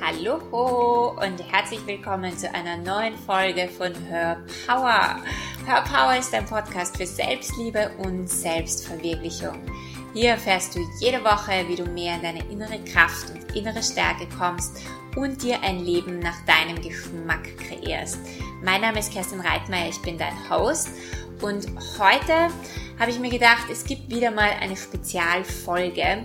Hallo und herzlich willkommen zu einer neuen Folge von Her Power. Her Power ist ein Podcast für Selbstliebe und Selbstverwirklichung. Hier erfährst du jede Woche, wie du mehr in deine innere Kraft und innere Stärke kommst und dir ein Leben nach deinem Geschmack kreierst. Mein Name ist Kerstin Reitmeier, ich bin dein Host und heute habe ich mir gedacht, es gibt wieder mal eine Spezialfolge,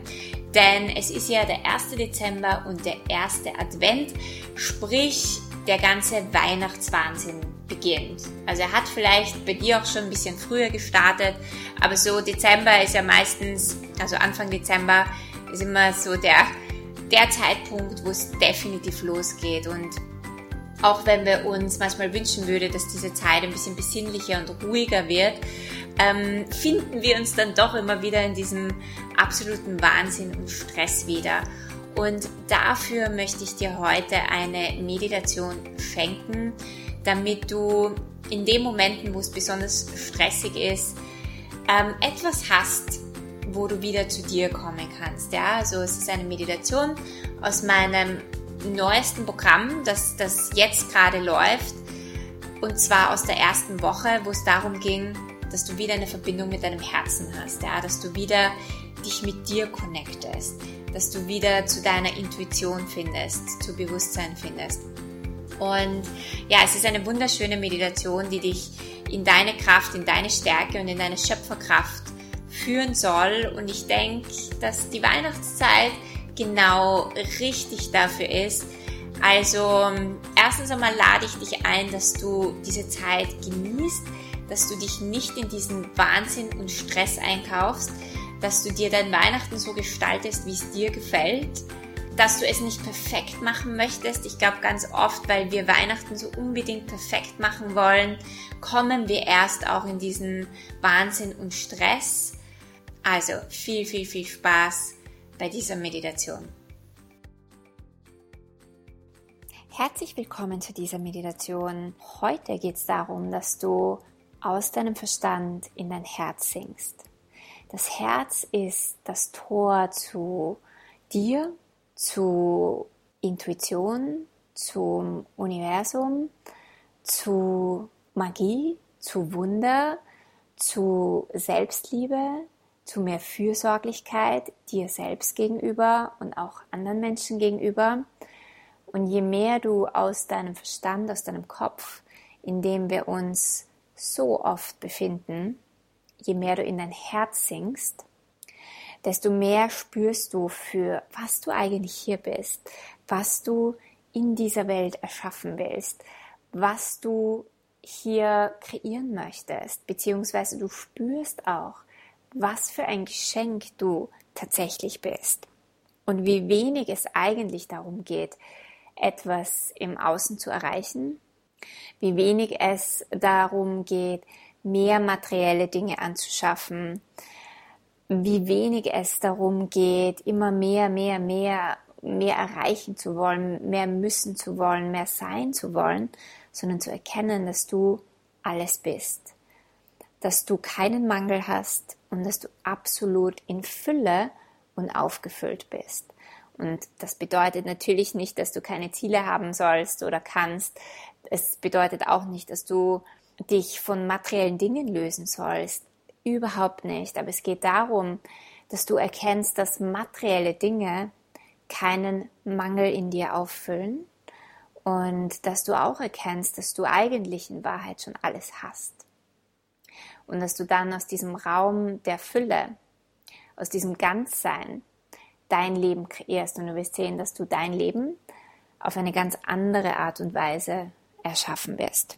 denn es ist ja der 1. Dezember und der erste Advent, sprich der ganze Weihnachtswahnsinn beginnt. Also er hat vielleicht bei dir auch schon ein bisschen früher gestartet, aber so Dezember ist ja meistens, also Anfang Dezember ist immer so der, der Zeitpunkt, wo es definitiv losgeht und auch wenn wir uns manchmal wünschen würden, dass diese Zeit ein bisschen besinnlicher und ruhiger wird, ähm, finden wir uns dann doch immer wieder in diesem absoluten Wahnsinn und Stress wieder. Und dafür möchte ich dir heute eine Meditation schenken, damit du in den Momenten, wo es besonders stressig ist, ähm, etwas hast, wo du wieder zu dir kommen kannst. Ja, also es ist eine Meditation aus meinem neuesten Programm, das, das jetzt gerade läuft. Und zwar aus der ersten Woche, wo es darum ging, dass du wieder eine Verbindung mit deinem Herzen hast, ja, dass du wieder dich mit dir connectest, dass du wieder zu deiner Intuition findest, zu Bewusstsein findest. Und ja, es ist eine wunderschöne Meditation, die dich in deine Kraft, in deine Stärke und in deine Schöpferkraft führen soll. Und ich denke, dass die Weihnachtszeit genau richtig dafür ist. Also erstens einmal lade ich dich ein, dass du diese Zeit genießt, dass du dich nicht in diesen Wahnsinn und Stress einkaufst, dass du dir dein Weihnachten so gestaltest, wie es dir gefällt, dass du es nicht perfekt machen möchtest. Ich glaube ganz oft, weil wir Weihnachten so unbedingt perfekt machen wollen, kommen wir erst auch in diesen Wahnsinn und Stress. Also viel, viel, viel Spaß bei dieser Meditation. Herzlich willkommen zu dieser Meditation. Heute geht es darum, dass du aus deinem Verstand in dein Herz sinkst. Das Herz ist das Tor zu dir, zu Intuition, zum Universum, zu Magie, zu Wunder, zu Selbstliebe, zu mehr Fürsorglichkeit dir selbst gegenüber und auch anderen Menschen gegenüber. Und je mehr du aus deinem Verstand, aus deinem Kopf, in dem wir uns so oft befinden, je mehr du in dein Herz sinkst, desto mehr spürst du für was du eigentlich hier bist, was du in dieser Welt erschaffen willst, was du hier kreieren möchtest, beziehungsweise du spürst auch, was für ein Geschenk du tatsächlich bist und wie wenig es eigentlich darum geht, etwas im Außen zu erreichen, wie wenig es darum geht, mehr materielle Dinge anzuschaffen, wie wenig es darum geht, immer mehr, mehr, mehr, mehr erreichen zu wollen, mehr müssen zu wollen, mehr sein zu wollen, sondern zu erkennen, dass du alles bist, dass du keinen Mangel hast, und dass du absolut in Fülle und aufgefüllt bist. Und das bedeutet natürlich nicht, dass du keine Ziele haben sollst oder kannst. Es bedeutet auch nicht, dass du dich von materiellen Dingen lösen sollst. Überhaupt nicht. Aber es geht darum, dass du erkennst, dass materielle Dinge keinen Mangel in dir auffüllen und dass du auch erkennst, dass du eigentlich in Wahrheit schon alles hast und dass du dann aus diesem Raum der Fülle, aus diesem Ganzsein dein Leben kreierst und du wirst sehen, dass du dein Leben auf eine ganz andere Art und Weise erschaffen wirst.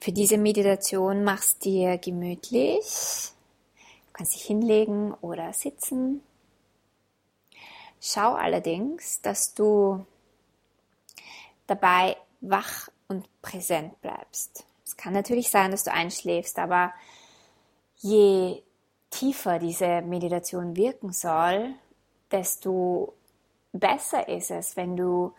Für diese Meditation machst dir gemütlich. Du kannst dich hinlegen oder sitzen. Schau allerdings, dass du dabei wach und präsent bleibst. Es kann natürlich sein, dass du einschläfst, aber je tiefer diese Meditation wirken soll, desto besser ist es, wenn du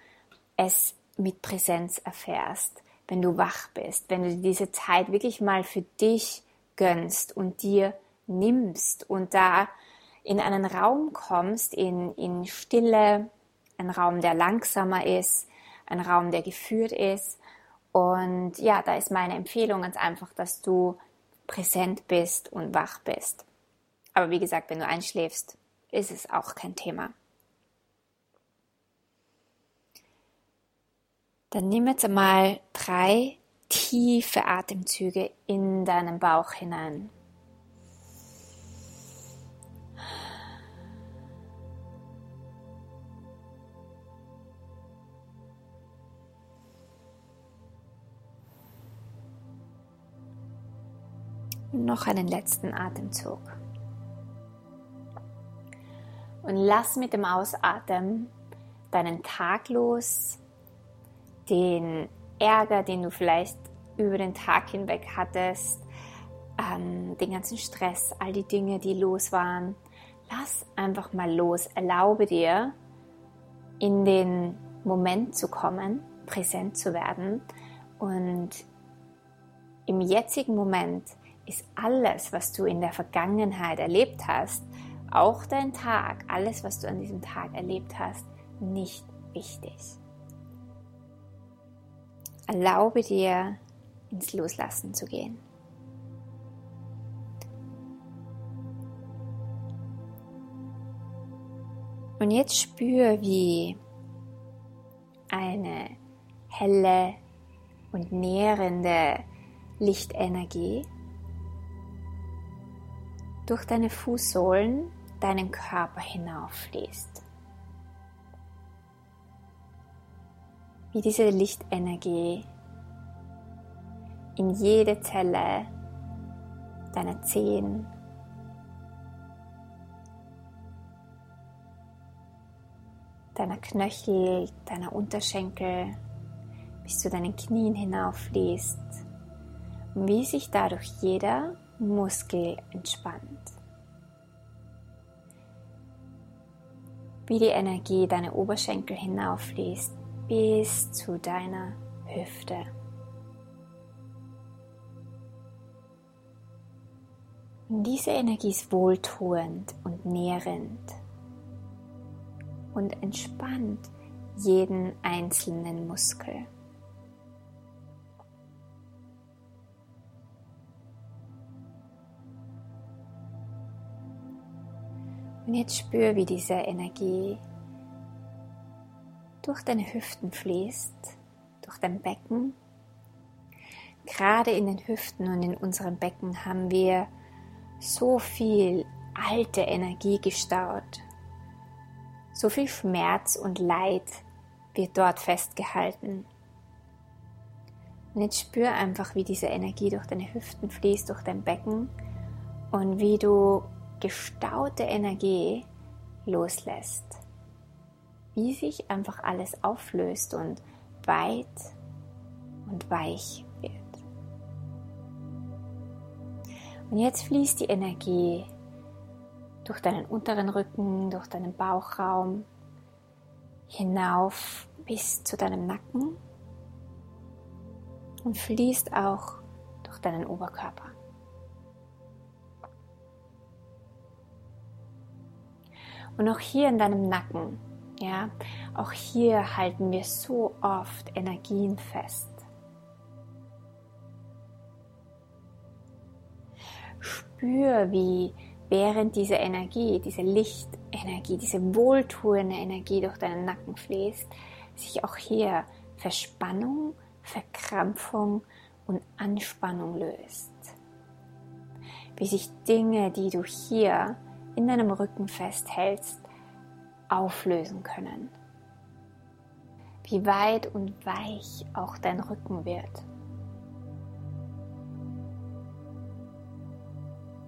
es mit Präsenz erfährst, wenn du wach bist, wenn du diese Zeit wirklich mal für dich gönnst und dir nimmst und da in einen Raum kommst, in, in Stille ein Raum, der langsamer ist, ein Raum, der geführt ist. Und ja, da ist meine Empfehlung ganz einfach, dass du präsent bist und wach bist. Aber wie gesagt, wenn du einschläfst, ist es auch kein Thema. Dann nimm jetzt einmal drei tiefe Atemzüge in deinen Bauch hinein. noch einen letzten Atemzug. Und lass mit dem Ausatmen deinen Tag los, den Ärger, den du vielleicht über den Tag hinweg hattest, ähm, den ganzen Stress, all die Dinge, die los waren. Lass einfach mal los. Erlaube dir, in den Moment zu kommen, präsent zu werden und im jetzigen Moment ist alles, was du in der Vergangenheit erlebt hast, auch dein Tag, alles, was du an diesem Tag erlebt hast, nicht wichtig. Erlaube dir, ins Loslassen zu gehen. Und jetzt spür, wie eine helle und nährende Lichtenergie durch deine Fußsohlen deinen Körper hinauffließt. Wie diese Lichtenergie in jede Zelle deiner Zehen, deiner Knöchel, deiner Unterschenkel bis zu deinen Knien hinauffließt und wie sich dadurch jeder Muskel entspannt. Wie die Energie deine Oberschenkel hinauffließt bis zu deiner Hüfte. Diese Energie ist wohltuend und nährend und entspannt jeden einzelnen Muskel. Und jetzt spür, wie diese Energie durch deine Hüften fließt, durch dein Becken. Gerade in den Hüften und in unserem Becken haben wir so viel alte Energie gestaut. So viel Schmerz und Leid wird dort festgehalten. Und jetzt spür einfach, wie diese Energie durch deine Hüften fließt, durch dein Becken und wie du gestaute Energie loslässt. Wie sich einfach alles auflöst und weit und weich wird. Und jetzt fließt die Energie durch deinen unteren Rücken, durch deinen Bauchraum hinauf bis zu deinem Nacken und fließt auch durch deinen Oberkörper. Und auch hier in deinem Nacken, ja, auch hier halten wir so oft Energien fest. Spür, wie während diese Energie, diese Lichtenergie, diese wohltuende Energie durch deinen Nacken fließt, sich auch hier Verspannung, Verkrampfung und Anspannung löst. Wie sich Dinge, die du hier in deinem Rücken festhältst, auflösen können. Wie weit und weich auch dein Rücken wird.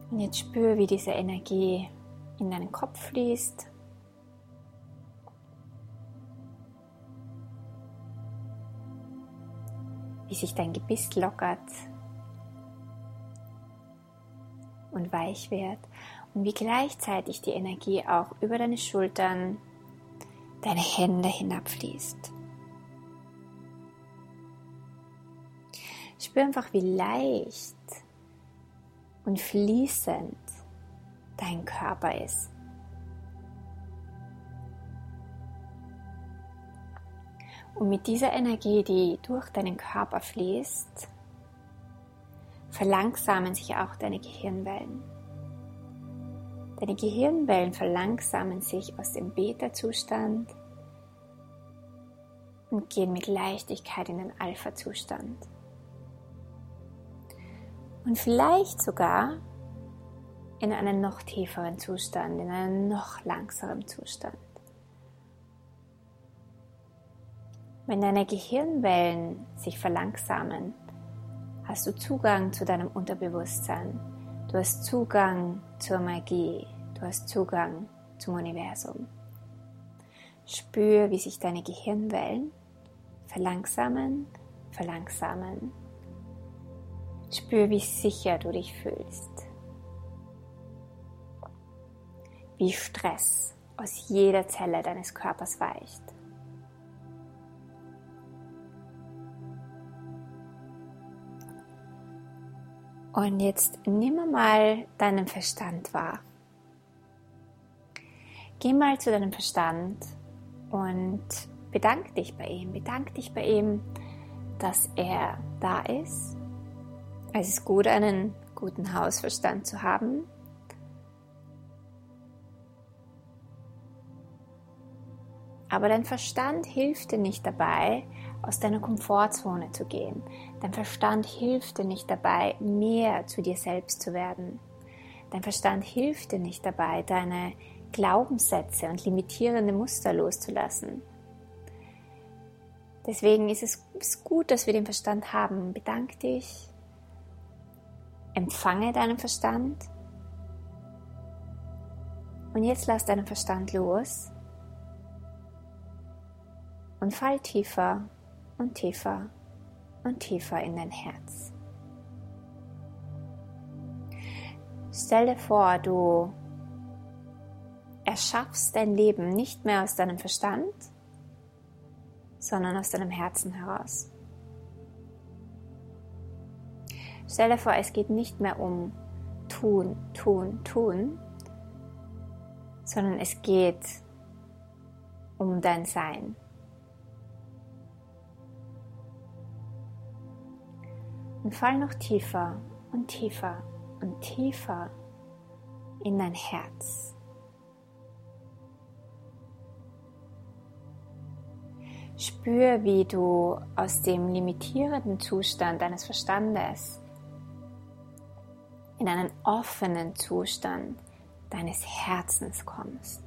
Und jetzt spür, wie diese Energie in deinen Kopf fließt. Wie sich dein Gebiss lockert und weich wird und wie gleichzeitig die Energie auch über deine Schultern, deine Hände hinabfließt. Spür einfach, wie leicht und fließend dein Körper ist. Und mit dieser Energie, die durch deinen Körper fließt, verlangsamen sich auch deine Gehirnwellen. Deine Gehirnwellen verlangsamen sich aus dem Beta-Zustand und gehen mit Leichtigkeit in den Alpha-Zustand. Und vielleicht sogar in einen noch tieferen Zustand, in einen noch langsameren Zustand. Wenn deine Gehirnwellen sich verlangsamen, hast du Zugang zu deinem Unterbewusstsein. Du hast Zugang zur Magie. Du hast Zugang zum Universum. Spür, wie sich deine Gehirnwellen verlangsamen, verlangsamen. Spür, wie sicher du dich fühlst. Wie Stress aus jeder Zelle deines Körpers weicht. Und jetzt nimm mal deinen Verstand wahr. Geh mal zu deinem Verstand und bedank dich bei ihm. Bedank dich bei ihm, dass er da ist. Es ist gut, einen guten Hausverstand zu haben. Aber dein Verstand hilft dir nicht dabei, aus deiner Komfortzone zu gehen. Dein Verstand hilft dir nicht dabei, mehr zu dir selbst zu werden. Dein Verstand hilft dir nicht dabei, deine Glaubenssätze und limitierende Muster loszulassen. Deswegen ist es gut, dass wir den Verstand haben. Bedank dich, empfange deinen Verstand und jetzt lass deinen Verstand los und fall tiefer und tiefer und tiefer in dein Herz. Stell dir vor, du erschaffst dein Leben nicht mehr aus deinem Verstand, sondern aus deinem Herzen heraus. Stell dir vor, es geht nicht mehr um tun, tun, tun, sondern es geht um dein Sein. Und fall noch tiefer und tiefer und tiefer in dein Herz. Spür, wie du aus dem limitierenden Zustand deines Verstandes in einen offenen Zustand deines Herzens kommst.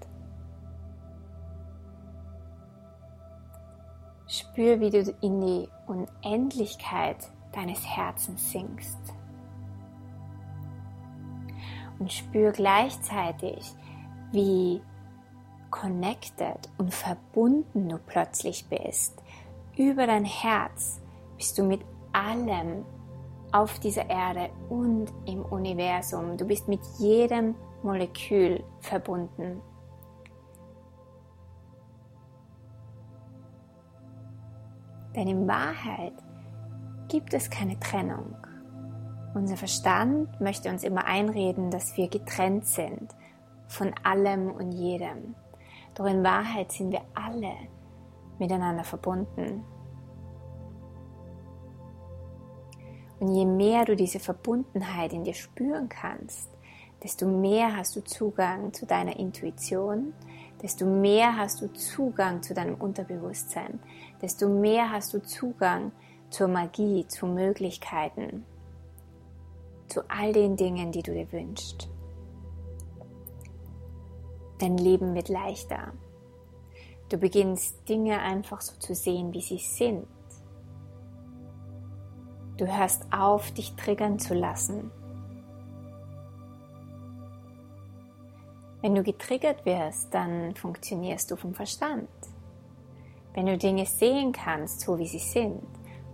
Spür, wie du in die Unendlichkeit deines Herzens sinkst. Und spür gleichzeitig, wie connected und verbunden du plötzlich bist. Über dein Herz bist du mit allem auf dieser Erde und im Universum. Du bist mit jedem Molekül verbunden. Denn in Wahrheit gibt es keine Trennung. Unser Verstand möchte uns immer einreden, dass wir getrennt sind von allem und jedem. Doch in Wahrheit sind wir alle miteinander verbunden. Und je mehr du diese Verbundenheit in dir spüren kannst, desto mehr hast du Zugang zu deiner Intuition, desto mehr hast du Zugang zu deinem Unterbewusstsein, desto mehr hast du Zugang zur Magie, zu Möglichkeiten, zu all den Dingen, die du dir wünschst. Dein Leben wird leichter. Du beginnst Dinge einfach so zu sehen, wie sie sind. Du hörst auf, dich triggern zu lassen. Wenn du getriggert wirst, dann funktionierst du vom Verstand. Wenn du Dinge sehen kannst, so wie sie sind,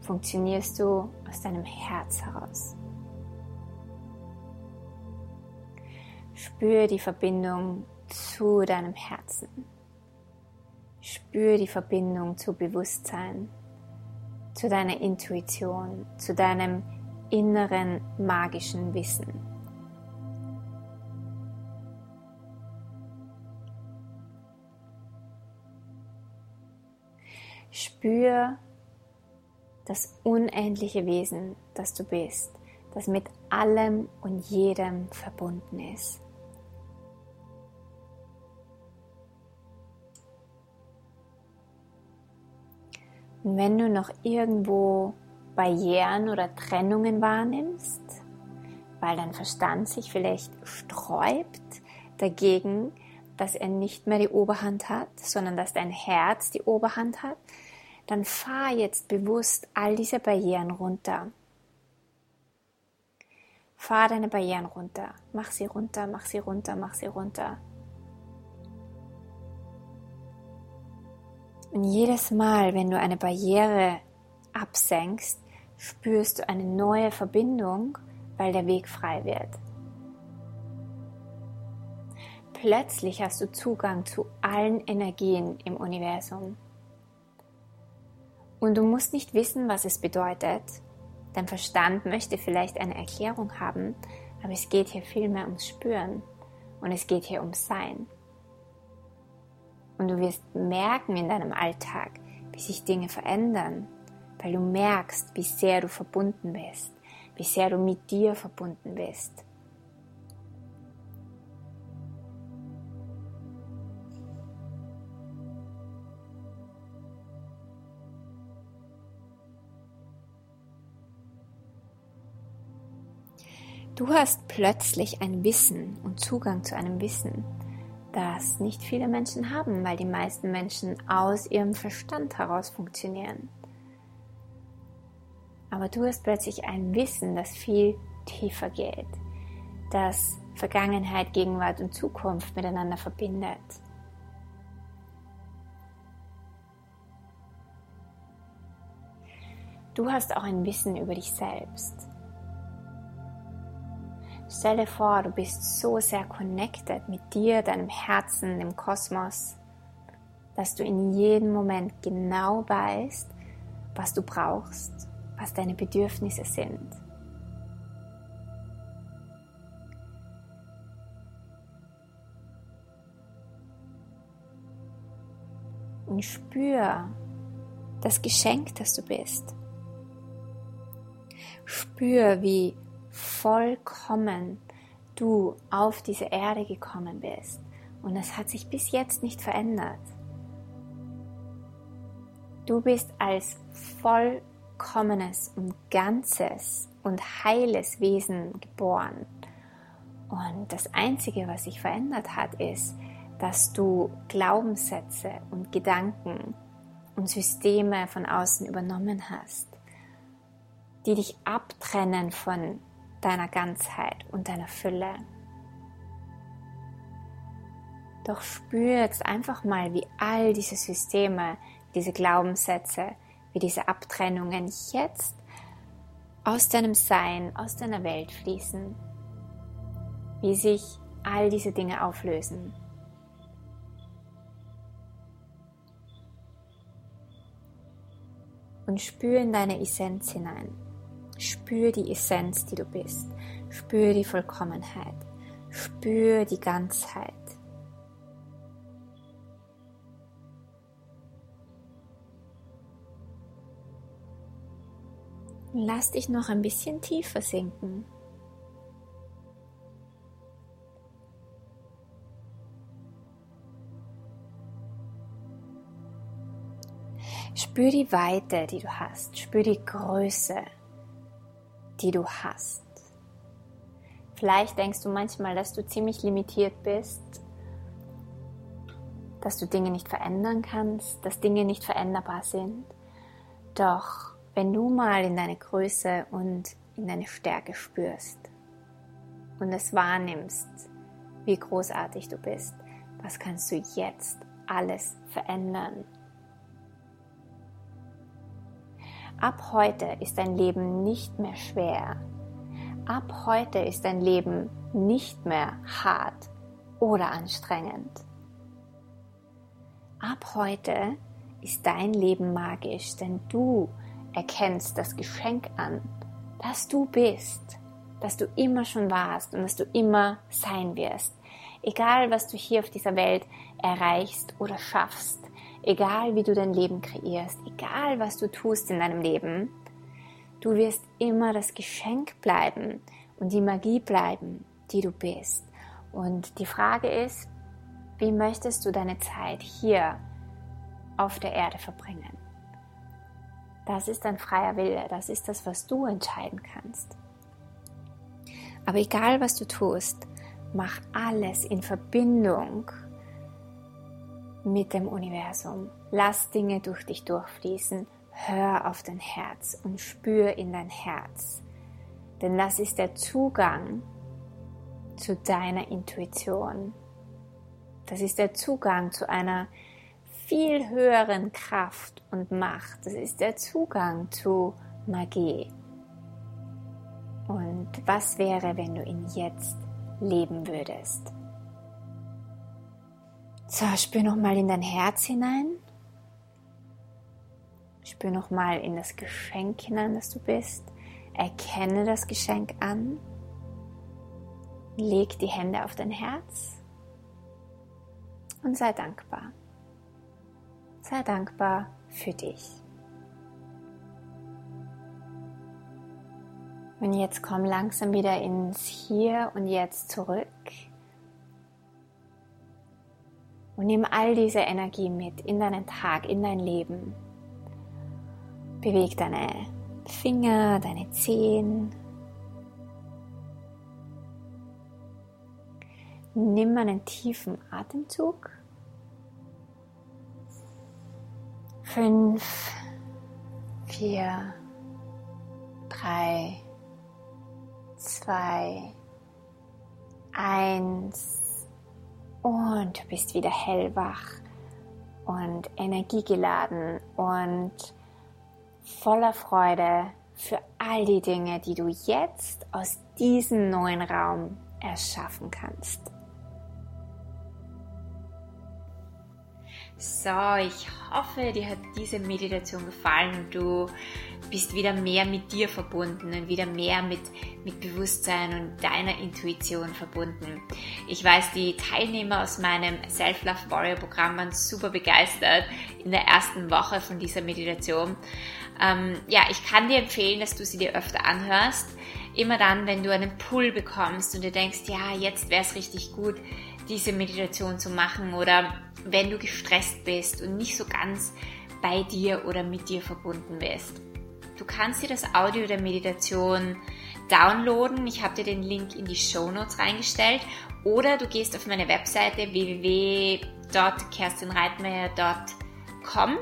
funktionierst du aus deinem Herz heraus. Spür die Verbindung zu deinem Herzen. Spür die Verbindung zu Bewusstsein, zu deiner Intuition, zu deinem inneren magischen Wissen. Spür das unendliche Wesen, das du bist, das mit allem und jedem verbunden ist. Und wenn du noch irgendwo Barrieren oder Trennungen wahrnimmst, weil dein Verstand sich vielleicht sträubt dagegen, dass er nicht mehr die Oberhand hat, sondern dass dein Herz die Oberhand hat, dann fahr jetzt bewusst all diese Barrieren runter. Fahr deine Barrieren runter. Mach sie runter, mach sie runter, mach sie runter. Und jedes Mal, wenn du eine Barriere absenkst, spürst du eine neue Verbindung, weil der Weg frei wird. Plötzlich hast du Zugang zu allen Energien im Universum. Und du musst nicht wissen, was es bedeutet. Dein Verstand möchte vielleicht eine Erklärung haben, aber es geht hier vielmehr ums Spüren und es geht hier ums Sein. Und du wirst merken in deinem Alltag, wie sich Dinge verändern, weil du merkst, wie sehr du verbunden bist, wie sehr du mit dir verbunden bist. Du hast plötzlich ein Wissen und Zugang zu einem Wissen, das nicht viele Menschen haben, weil die meisten Menschen aus ihrem Verstand heraus funktionieren. Aber du hast plötzlich ein Wissen, das viel tiefer geht, das Vergangenheit, Gegenwart und Zukunft miteinander verbindet. Du hast auch ein Wissen über dich selbst. Stell dir vor, du bist so sehr connected mit dir, deinem Herzen, dem Kosmos, dass du in jedem Moment genau weißt, was du brauchst, was deine Bedürfnisse sind. Und spür das Geschenk, das du bist. Spür, wie vollkommen du auf diese Erde gekommen bist. Und es hat sich bis jetzt nicht verändert. Du bist als vollkommenes und ganzes und heiles Wesen geboren. Und das Einzige, was sich verändert hat, ist, dass du Glaubenssätze und Gedanken und Systeme von außen übernommen hast, die dich abtrennen von deiner Ganzheit und deiner Fülle. Doch spür jetzt einfach mal, wie all diese Systeme, diese Glaubenssätze, wie diese Abtrennungen jetzt aus deinem Sein, aus deiner Welt fließen, wie sich all diese Dinge auflösen. Und spür in deine Essenz hinein. Spür die Essenz, die du bist. Spür die Vollkommenheit. Spür die Ganzheit. Lass dich noch ein bisschen tiefer sinken. Spür die Weite, die du hast. Spür die Größe die du hast. Vielleicht denkst du manchmal, dass du ziemlich limitiert bist, dass du Dinge nicht verändern kannst, dass Dinge nicht veränderbar sind. Doch wenn du mal in deine Größe und in deine Stärke spürst und es wahrnimmst, wie großartig du bist, was kannst du jetzt alles verändern? Ab heute ist dein Leben nicht mehr schwer. Ab heute ist dein Leben nicht mehr hart oder anstrengend. Ab heute ist dein Leben magisch, denn du erkennst das Geschenk an, dass du bist, dass du immer schon warst und dass du immer sein wirst. Egal, was du hier auf dieser Welt erreichst oder schaffst, egal wie du dein Leben kreierst, egal was du tust in deinem Leben, du wirst immer das Geschenk bleiben und die Magie bleiben, die du bist. Und die Frage ist, wie möchtest du deine Zeit hier auf der Erde verbringen? Das ist dein freier Wille, das ist das, was du entscheiden kannst. Aber egal, was du tust, mach alles in Verbindung mit dem Universum. Lass Dinge durch dich durchfließen. Hör auf dein Herz und spür in dein Herz. Denn das ist der Zugang zu deiner Intuition. Das ist der Zugang zu einer viel höheren Kraft und Macht. Das ist der Zugang zu Magie. Und was wäre, wenn du ihn jetzt leben würdest? So, spür nochmal in dein Herz hinein. Spür nochmal in das Geschenk hinein, das du bist. Erkenne das Geschenk an. Leg die Hände auf dein Herz und sei dankbar. Sei dankbar für dich. Und jetzt komm langsam wieder ins Hier und Jetzt zurück. Und nimm all diese Energie mit in deinen Tag, in dein Leben. Beweg deine Finger, deine Zehen. Nimm einen tiefen Atemzug. Fünf, vier, drei, zwei, eins und du bist wieder hellwach und energiegeladen und voller Freude für all die Dinge, die du jetzt aus diesem neuen Raum erschaffen kannst. So, ich hoffe, dir hat diese Meditation gefallen und du bist wieder mehr mit dir verbunden und wieder mehr mit, mit Bewusstsein und deiner Intuition verbunden. Ich weiß, die Teilnehmer aus meinem Self-Love Warrior Programm waren super begeistert in der ersten Woche von dieser Meditation. Ähm, ja, ich kann dir empfehlen, dass du sie dir öfter anhörst. Immer dann, wenn du einen Pull bekommst und du denkst, ja, jetzt wäre es richtig gut, diese Meditation zu machen oder wenn du gestresst bist und nicht so ganz bei dir oder mit dir verbunden bist. Du kannst dir das Audio der Meditation downloaden. Ich habe dir den Link in die Show Notes reingestellt. Oder du gehst auf meine Webseite www.kerstinreitmeier.com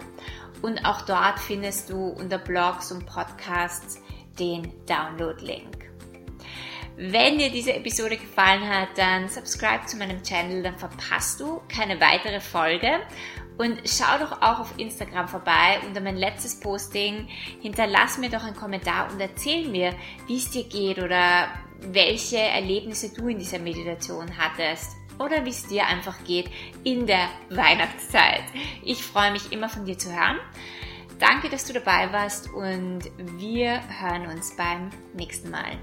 und auch dort findest du unter Blogs und Podcasts den Download-Link. Wenn dir diese Episode gefallen hat, dann subscribe zu meinem Channel, dann verpasst du keine weitere Folge. Und schau doch auch auf Instagram vorbei unter mein letztes Posting. Hinterlass mir doch einen Kommentar und erzähl mir, wie es dir geht oder welche Erlebnisse du in dieser Meditation hattest oder wie es dir einfach geht in der Weihnachtszeit. Ich freue mich immer von dir zu hören. Danke, dass du dabei warst und wir hören uns beim nächsten Mal.